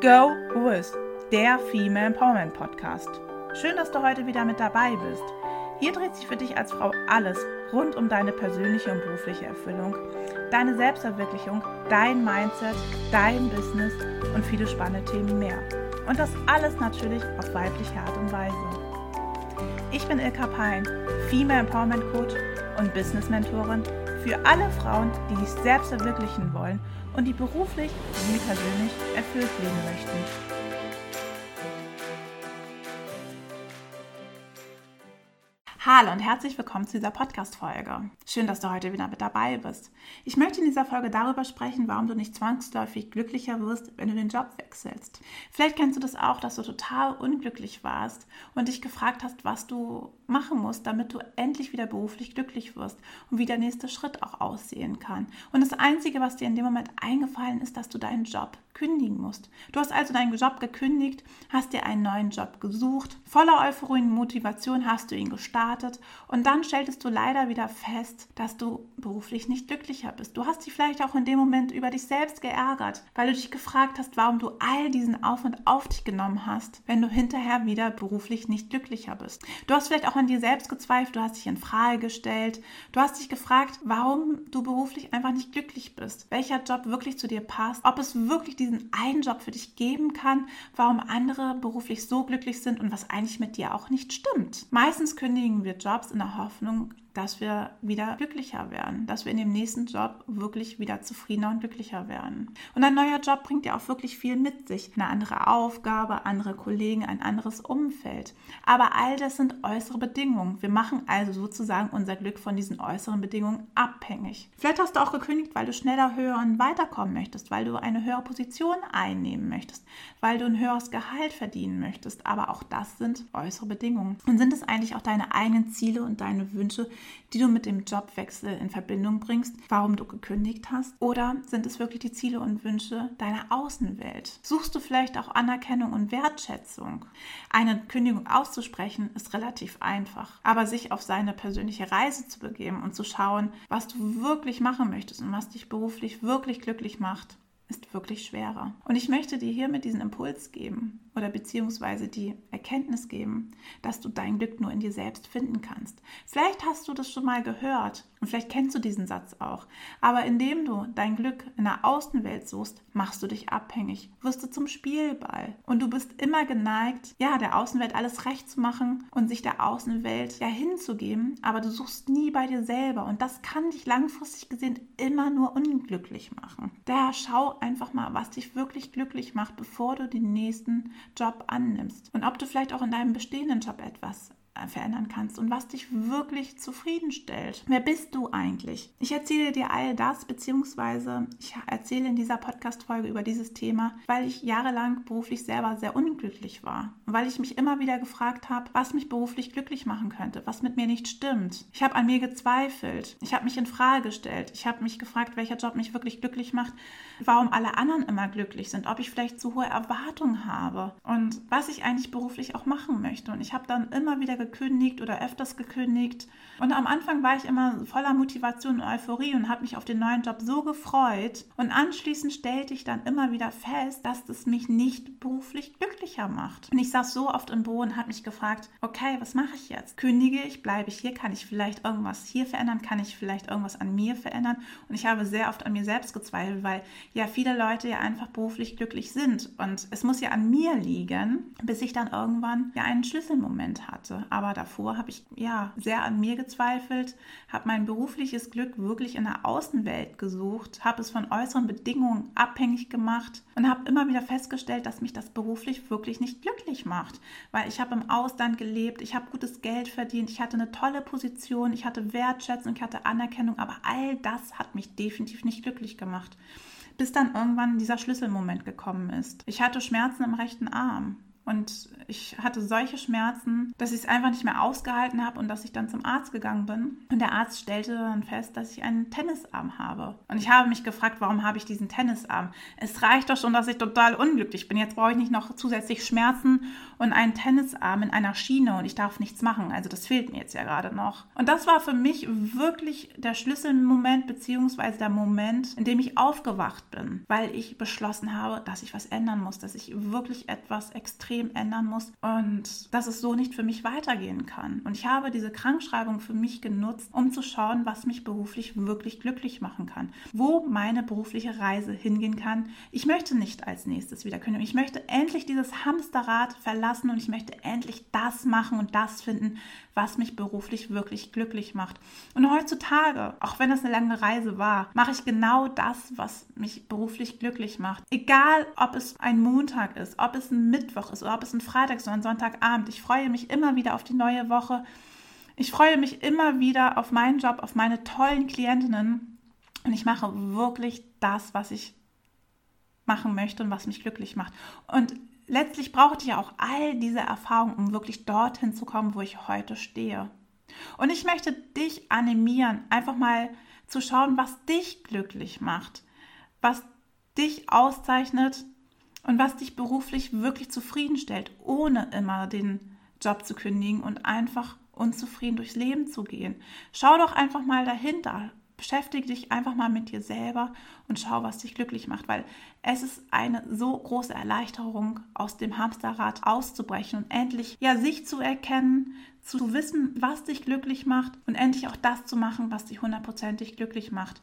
Go With, der Female Empowerment Podcast. Schön, dass du heute wieder mit dabei bist. Hier dreht sich für dich als Frau alles rund um deine persönliche und berufliche Erfüllung, deine Selbstverwirklichung, dein Mindset, dein Business und viele spannende Themen mehr. Und das alles natürlich auf weibliche Art und Weise. Ich bin Ilka Pein, Female Empowerment Coach und Business Mentorin für alle Frauen, die sich selbst verwirklichen wollen und die beruflich wie persönlich erfüllt leben möchten. Hallo und herzlich willkommen zu dieser Podcast-Folge. Schön, dass du heute wieder mit dabei bist. Ich möchte in dieser Folge darüber sprechen, warum du nicht zwangsläufig glücklicher wirst, wenn du den Job wechselst. Vielleicht kennst du das auch, dass du total unglücklich warst und dich gefragt hast, was du machen musst, damit du endlich wieder beruflich glücklich wirst und wie der nächste Schritt auch aussehen kann. Und das Einzige, was dir in dem Moment eingefallen ist, dass du deinen Job kündigen musst. Du hast also deinen Job gekündigt, hast dir einen neuen Job gesucht, voller Euphorie und Motivation hast du ihn gestartet und dann stelltest du leider wieder fest, dass du beruflich nicht glücklicher bist. Du hast dich vielleicht auch in dem Moment über dich selbst geärgert, weil du dich gefragt hast, warum du all diesen Aufwand auf dich genommen hast, wenn du hinterher wieder beruflich nicht glücklicher bist. Du hast vielleicht auch an dir selbst gezweifelt, du hast dich in Frage gestellt, du hast dich gefragt, warum du beruflich einfach nicht glücklich bist, welcher Job wirklich zu dir passt, ob es wirklich diese diesen einen Job für dich geben kann, warum andere beruflich so glücklich sind und was eigentlich mit dir auch nicht stimmt. Meistens kündigen wir Jobs in der Hoffnung, dass wir wieder glücklicher werden, dass wir in dem nächsten Job wirklich wieder zufriedener und glücklicher werden. Und ein neuer Job bringt ja auch wirklich viel mit sich. Eine andere Aufgabe, andere Kollegen, ein anderes Umfeld. Aber all das sind äußere Bedingungen. Wir machen also sozusagen unser Glück von diesen äußeren Bedingungen abhängig. Vielleicht hast du auch gekündigt, weil du schneller, höher und weiterkommen möchtest, weil du eine höhere Position einnehmen möchtest, weil du ein höheres Gehalt verdienen möchtest. Aber auch das sind äußere Bedingungen. Und sind es eigentlich auch deine eigenen Ziele und deine Wünsche, die du mit dem Jobwechsel in Verbindung bringst, warum du gekündigt hast? Oder sind es wirklich die Ziele und Wünsche deiner Außenwelt? Suchst du vielleicht auch Anerkennung und Wertschätzung? Eine Kündigung auszusprechen ist relativ einfach, aber sich auf seine persönliche Reise zu begeben und zu schauen, was du wirklich machen möchtest und was dich beruflich wirklich glücklich macht, ist wirklich schwerer. Und ich möchte dir hiermit diesen Impuls geben oder beziehungsweise die Erkenntnis geben, dass du dein Glück nur in dir selbst finden kannst. Vielleicht hast du das schon mal gehört und vielleicht kennst du diesen Satz auch. Aber indem du dein Glück in der Außenwelt suchst, machst du dich abhängig, wirst du zum Spielball. Und du bist immer geneigt, ja, der Außenwelt alles recht zu machen und sich der Außenwelt ja hinzugeben, aber du suchst nie bei dir selber. Und das kann dich langfristig gesehen immer nur unglücklich machen. Daher schau einfach mal, was dich wirklich glücklich macht, bevor du den nächsten Job annimmst. Und ob du vielleicht auch in deinem bestehenden Job etwas verändern kannst und was dich wirklich zufriedenstellt. Wer bist du eigentlich? Ich erzähle dir all das, beziehungsweise ich erzähle in dieser Podcast-Folge über dieses Thema, weil ich jahrelang beruflich selber sehr unglücklich war. Weil ich mich immer wieder gefragt habe, was mich beruflich glücklich machen könnte, was mit mir nicht stimmt. Ich habe an mir gezweifelt. Ich habe mich in Frage gestellt. Ich habe mich gefragt, welcher Job mich wirklich glücklich macht, warum alle anderen immer glücklich sind, ob ich vielleicht zu hohe Erwartungen habe und was ich eigentlich beruflich auch machen möchte. Und ich habe dann immer wieder gekündigt oder öfters gekündigt. Und am Anfang war ich immer voller Motivation und Euphorie und habe mich auf den neuen Job so gefreut. Und anschließend stellte ich dann immer wieder fest, dass das mich nicht beruflich glücklicher macht. Und ich saß so oft im Büro und habe mich gefragt, okay, was mache ich jetzt? Kündige ich, bleibe ich hier? Kann ich vielleicht irgendwas hier verändern? Kann ich vielleicht irgendwas an mir verändern? Und ich habe sehr oft an mir selbst gezweifelt, weil ja viele Leute ja einfach beruflich glücklich sind. Und es muss ja an mir liegen, bis ich dann irgendwann ja einen Schlüsselmoment hatte aber davor habe ich ja sehr an mir gezweifelt, habe mein berufliches Glück wirklich in der Außenwelt gesucht, habe es von äußeren Bedingungen abhängig gemacht und habe immer wieder festgestellt, dass mich das beruflich wirklich nicht glücklich macht, weil ich habe im Ausland gelebt, ich habe gutes Geld verdient, ich hatte eine tolle Position, ich hatte Wertschätzung, ich hatte Anerkennung, aber all das hat mich definitiv nicht glücklich gemacht bis dann irgendwann dieser Schlüsselmoment gekommen ist. Ich hatte Schmerzen im rechten Arm und ich hatte solche Schmerzen, dass ich es einfach nicht mehr ausgehalten habe und dass ich dann zum Arzt gegangen bin. Und der Arzt stellte dann fest, dass ich einen Tennisarm habe. Und ich habe mich gefragt, warum habe ich diesen Tennisarm? Es reicht doch schon, dass ich total unglücklich bin. Jetzt brauche ich nicht noch zusätzlich Schmerzen und einen Tennisarm in einer Schiene und ich darf nichts machen. Also das fehlt mir jetzt ja gerade noch. Und das war für mich wirklich der Schlüsselmoment beziehungsweise der Moment, in dem ich aufgewacht bin, weil ich beschlossen habe, dass ich was ändern muss, dass ich wirklich etwas extrem ändern muss und dass es so nicht für mich weitergehen kann. Und ich habe diese Krankschreibung für mich genutzt, um zu schauen, was mich beruflich wirklich glücklich machen kann, wo meine berufliche Reise hingehen kann. Ich möchte nicht als nächstes wieder können. Ich möchte endlich dieses Hamsterrad verlassen und ich möchte endlich das machen und das finden, was mich beruflich wirklich glücklich macht. Und heutzutage, auch wenn es eine lange Reise war, mache ich genau das, was mich beruflich glücklich macht. Egal, ob es ein Montag ist, ob es ein Mittwoch ist oder ob es ein Freitag ist oder ein Sonntagabend. Ich freue mich immer wieder auf die neue Woche. Ich freue mich immer wieder auf meinen Job, auf meine tollen Klientinnen und ich mache wirklich das, was ich machen möchte und was mich glücklich macht. Und letztlich brauchte ich auch all diese Erfahrungen, um wirklich dorthin zu kommen, wo ich heute stehe. Und ich möchte dich animieren, einfach mal zu schauen, was dich glücklich macht, was dich auszeichnet und was dich beruflich wirklich zufriedenstellt, ohne immer den Job zu kündigen und einfach unzufrieden durchs Leben zu gehen. Schau doch einfach mal dahinter. Beschäftige dich einfach mal mit dir selber und schau, was dich glücklich macht, weil es ist eine so große Erleichterung, aus dem Hamsterrad auszubrechen und endlich ja sich zu erkennen, zu wissen, was dich glücklich macht und endlich auch das zu machen, was dich hundertprozentig glücklich macht,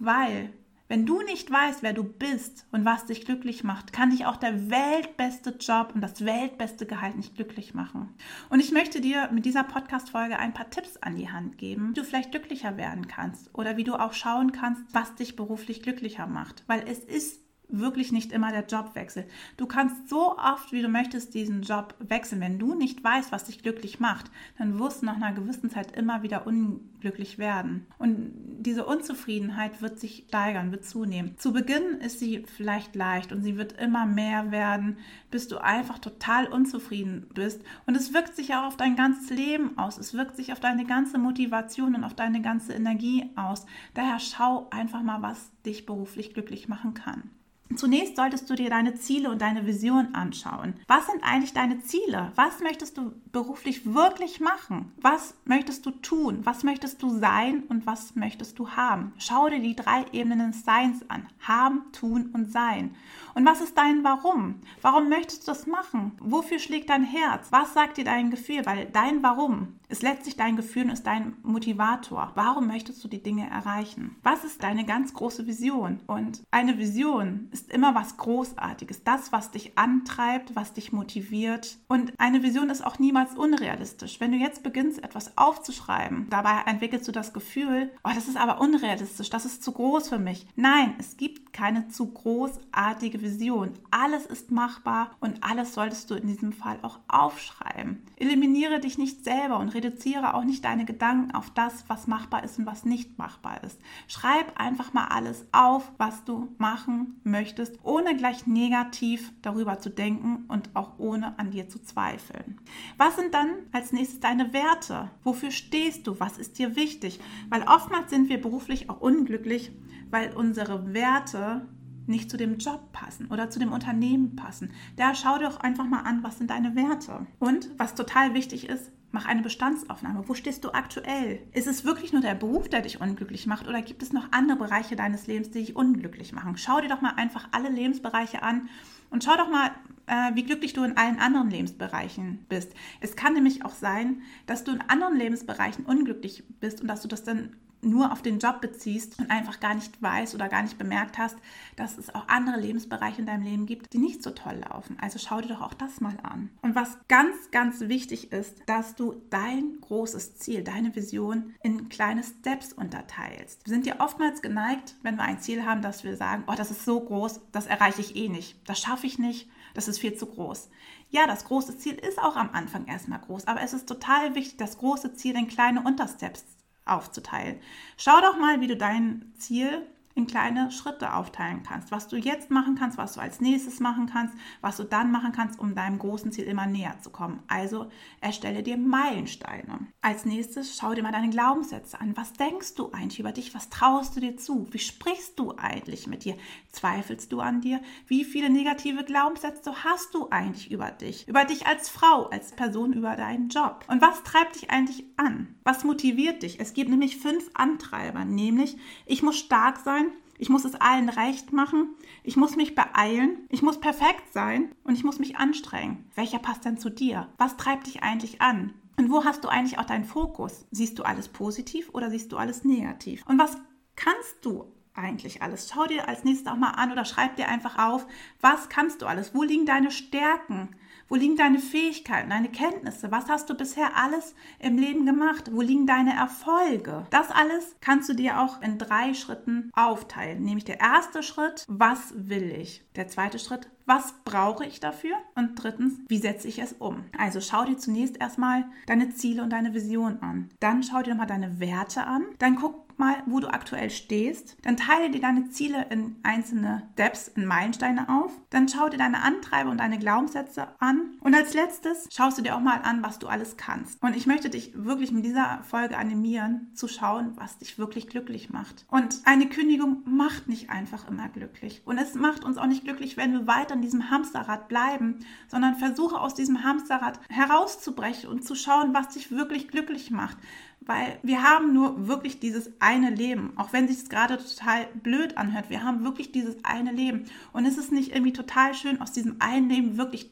weil wenn du nicht weißt, wer du bist und was dich glücklich macht, kann dich auch der weltbeste Job und das weltbeste Gehalt nicht glücklich machen. Und ich möchte dir mit dieser Podcast-Folge ein paar Tipps an die Hand geben, wie du vielleicht glücklicher werden kannst oder wie du auch schauen kannst, was dich beruflich glücklicher macht. Weil es ist wirklich nicht immer der Jobwechsel. Du kannst so oft, wie du möchtest, diesen Job wechseln. Wenn du nicht weißt, was dich glücklich macht, dann wirst du nach einer gewissen Zeit immer wieder unglücklich werden. Und diese Unzufriedenheit wird sich steigern, wird zunehmen. Zu Beginn ist sie vielleicht leicht und sie wird immer mehr werden, bis du einfach total unzufrieden bist. Und es wirkt sich auch auf dein ganzes Leben aus. Es wirkt sich auf deine ganze Motivation und auf deine ganze Energie aus. Daher schau einfach mal, was dich beruflich glücklich machen kann. Zunächst solltest du dir deine Ziele und deine Vision anschauen. Was sind eigentlich deine Ziele? Was möchtest du beruflich wirklich machen? Was möchtest du tun? Was möchtest du sein und was möchtest du haben? Schau dir die drei Ebenen des Seins an. Haben, tun und sein. Und was ist dein Warum? Warum möchtest du das machen? Wofür schlägt dein Herz? Was sagt dir dein Gefühl? Weil dein Warum ist letztlich dein Gefühl und ist dein Motivator. Warum möchtest du die Dinge erreichen? Was ist deine ganz große Vision? Und eine Vision ist immer was Großartiges, das, was dich antreibt, was dich motiviert. Und eine Vision ist auch niemals unrealistisch. Wenn du jetzt beginnst, etwas aufzuschreiben, dabei entwickelst du das Gefühl, oh, das ist aber unrealistisch, das ist zu groß für mich. Nein, es gibt keine zu großartige Vision. Alles ist machbar und alles solltest du in diesem Fall auch aufschreiben. Eliminiere dich nicht selber und reduziere auch nicht deine Gedanken auf das, was machbar ist und was nicht machbar ist. Schreib einfach mal alles auf, was du machen möchtest, ohne gleich negativ darüber zu denken und auch ohne an dir zu zweifeln. Was sind dann als nächstes deine Werte? Wofür stehst du? Was ist dir wichtig? Weil oftmals sind wir beruflich auch unglücklich, weil unsere Werte nicht zu dem Job passen oder zu dem Unternehmen passen. Da schau doch einfach mal an, was sind deine Werte. Und was total wichtig ist, mach eine Bestandsaufnahme. Wo stehst du aktuell? Ist es wirklich nur der Beruf, der dich unglücklich macht oder gibt es noch andere Bereiche deines Lebens, die dich unglücklich machen? Schau dir doch mal einfach alle Lebensbereiche an und schau doch mal, äh, wie glücklich du in allen anderen Lebensbereichen bist. Es kann nämlich auch sein, dass du in anderen Lebensbereichen unglücklich bist und dass du das dann nur auf den Job beziehst und einfach gar nicht weißt oder gar nicht bemerkt hast, dass es auch andere Lebensbereiche in deinem Leben gibt, die nicht so toll laufen. Also schau dir doch auch das mal an. Und was ganz, ganz wichtig ist, dass du dein großes Ziel, deine Vision in kleine Steps unterteilst. Wir sind ja oftmals geneigt, wenn wir ein Ziel haben, dass wir sagen, oh, das ist so groß, das erreiche ich eh nicht, das schaffe ich nicht, das ist viel zu groß. Ja, das große Ziel ist auch am Anfang erstmal groß, aber es ist total wichtig, das große Ziel in kleine Untersteps aufzuteilen. Schau doch mal, wie du dein Ziel in kleine Schritte aufteilen kannst. Was du jetzt machen kannst, was du als nächstes machen kannst, was du dann machen kannst, um deinem großen Ziel immer näher zu kommen. Also erstelle dir Meilensteine. Als nächstes schau dir mal deine Glaubenssätze an. Was denkst du eigentlich über dich? Was traust du dir zu? Wie sprichst du eigentlich mit dir? Zweifelst du an dir? Wie viele negative Glaubenssätze hast du eigentlich über dich? Über dich als Frau, als Person, über deinen Job? Und was treibt dich eigentlich an? Was motiviert dich? Es gibt nämlich fünf Antreiber, nämlich ich muss stark sein, ich muss es allen recht machen. Ich muss mich beeilen. Ich muss perfekt sein. Und ich muss mich anstrengen. Welcher passt denn zu dir? Was treibt dich eigentlich an? Und wo hast du eigentlich auch deinen Fokus? Siehst du alles positiv oder siehst du alles negativ? Und was kannst du eigentlich alles? Schau dir als nächstes auch mal an oder schreib dir einfach auf, was kannst du alles? Wo liegen deine Stärken? Wo liegen deine Fähigkeiten, deine Kenntnisse? Was hast du bisher alles im Leben gemacht? Wo liegen deine Erfolge? Das alles kannst du dir auch in drei Schritten aufteilen. Nämlich der erste Schritt, was will ich? Der zweite Schritt, was brauche ich dafür? Und drittens, wie setze ich es um? Also schau dir zunächst erstmal deine Ziele und deine Vision an. Dann schau dir mal deine Werte an. Dann guck mal, wo du aktuell stehst. Dann teile dir deine Ziele in einzelne Steps, in Meilensteine auf. Dann schau dir deine Antreiber und deine Glaubenssätze an. Und als letztes schaust du dir auch mal an, was du alles kannst. Und ich möchte dich wirklich mit dieser Folge animieren, zu schauen, was dich wirklich glücklich macht. Und eine Kündigung macht nicht einfach immer glücklich. Und es macht uns auch nicht glücklich, wenn wir weiter in diesem Hamsterrad bleiben, sondern versuche aus diesem Hamsterrad herauszubrechen und zu schauen, was dich wirklich glücklich macht weil wir haben nur wirklich dieses eine Leben, auch wenn sich es gerade total blöd anhört. Wir haben wirklich dieses eine Leben und es ist nicht irgendwie total schön, aus diesem einen Leben wirklich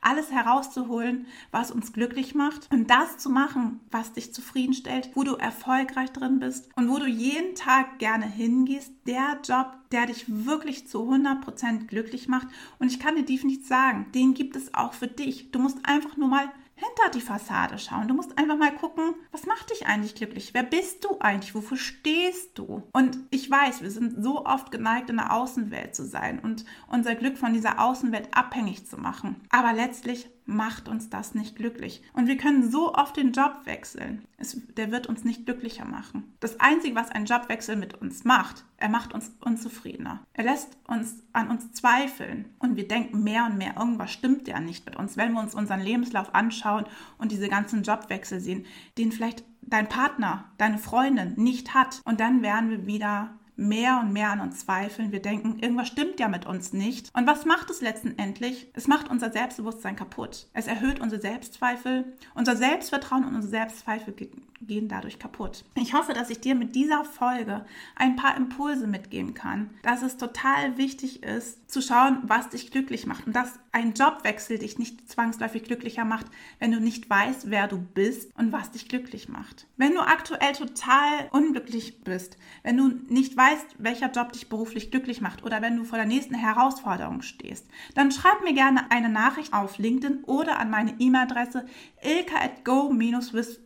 alles herauszuholen, was uns glücklich macht und das zu machen, was dich zufriedenstellt, wo du erfolgreich drin bist und wo du jeden Tag gerne hingehst, der Job, der dich wirklich zu 100% glücklich macht und ich kann dir definitiv sagen, den gibt es auch für dich. Du musst einfach nur mal hinter die Fassade schauen. Du musst einfach mal gucken, was macht dich eigentlich glücklich? Wer bist du eigentlich? Wofür stehst du? Und ich weiß, wir sind so oft geneigt, in der Außenwelt zu sein und unser Glück von dieser Außenwelt abhängig zu machen. Aber letztlich macht uns das nicht glücklich. Und wir können so oft den Job wechseln. Es, der wird uns nicht glücklicher machen. Das Einzige, was ein Jobwechsel mit uns macht, er macht uns unzufriedener. Er lässt uns an uns zweifeln. Und wir denken mehr und mehr, irgendwas stimmt ja nicht mit uns. Wenn wir uns unseren Lebenslauf anschauen und diese ganzen Jobwechsel sehen, den vielleicht dein Partner, deine Freundin nicht hat. Und dann werden wir wieder mehr und mehr an uns zweifeln. Wir denken, irgendwas stimmt ja mit uns nicht. Und was macht es letztendlich? Es macht unser Selbstbewusstsein kaputt. Es erhöht unsere Selbstzweifel. Unser Selbstvertrauen und unsere Selbstzweifel gehen dadurch kaputt. Ich hoffe, dass ich dir mit dieser Folge ein paar Impulse mitgeben kann, dass es total wichtig ist, zu schauen, was dich glücklich macht und dass ein Jobwechsel dich nicht zwangsläufig glücklicher macht, wenn du nicht weißt, wer du bist und was dich glücklich macht. Wenn du aktuell total unglücklich bist, wenn du nicht weißt, welcher Job dich beruflich glücklich macht oder wenn du vor der nächsten Herausforderung stehst, dann schreib mir gerne eine Nachricht auf LinkedIn oder an meine E-Mail-Adresse ilka at go-wiss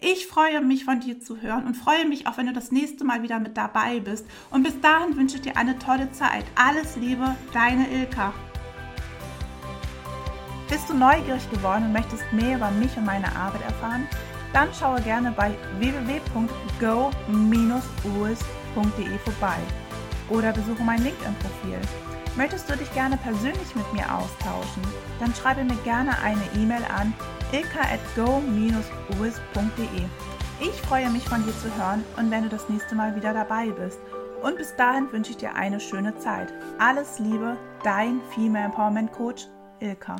ich freue mich von dir zu hören und freue mich auch, wenn du das nächste Mal wieder mit dabei bist. Und bis dahin wünsche ich dir eine tolle Zeit. Alles Liebe, deine Ilka. Bist du neugierig geworden und möchtest mehr über mich und meine Arbeit erfahren? Dann schaue gerne bei www.go-us.de vorbei oder besuche mein LinkedIn-Profil. Möchtest du dich gerne persönlich mit mir austauschen? Dann schreibe mir gerne eine E-Mail an ilka at go-uis.de. Ich freue mich von dir zu hören und wenn du das nächste Mal wieder dabei bist. Und bis dahin wünsche ich dir eine schöne Zeit. Alles Liebe, dein Female Empowerment Coach Ilka.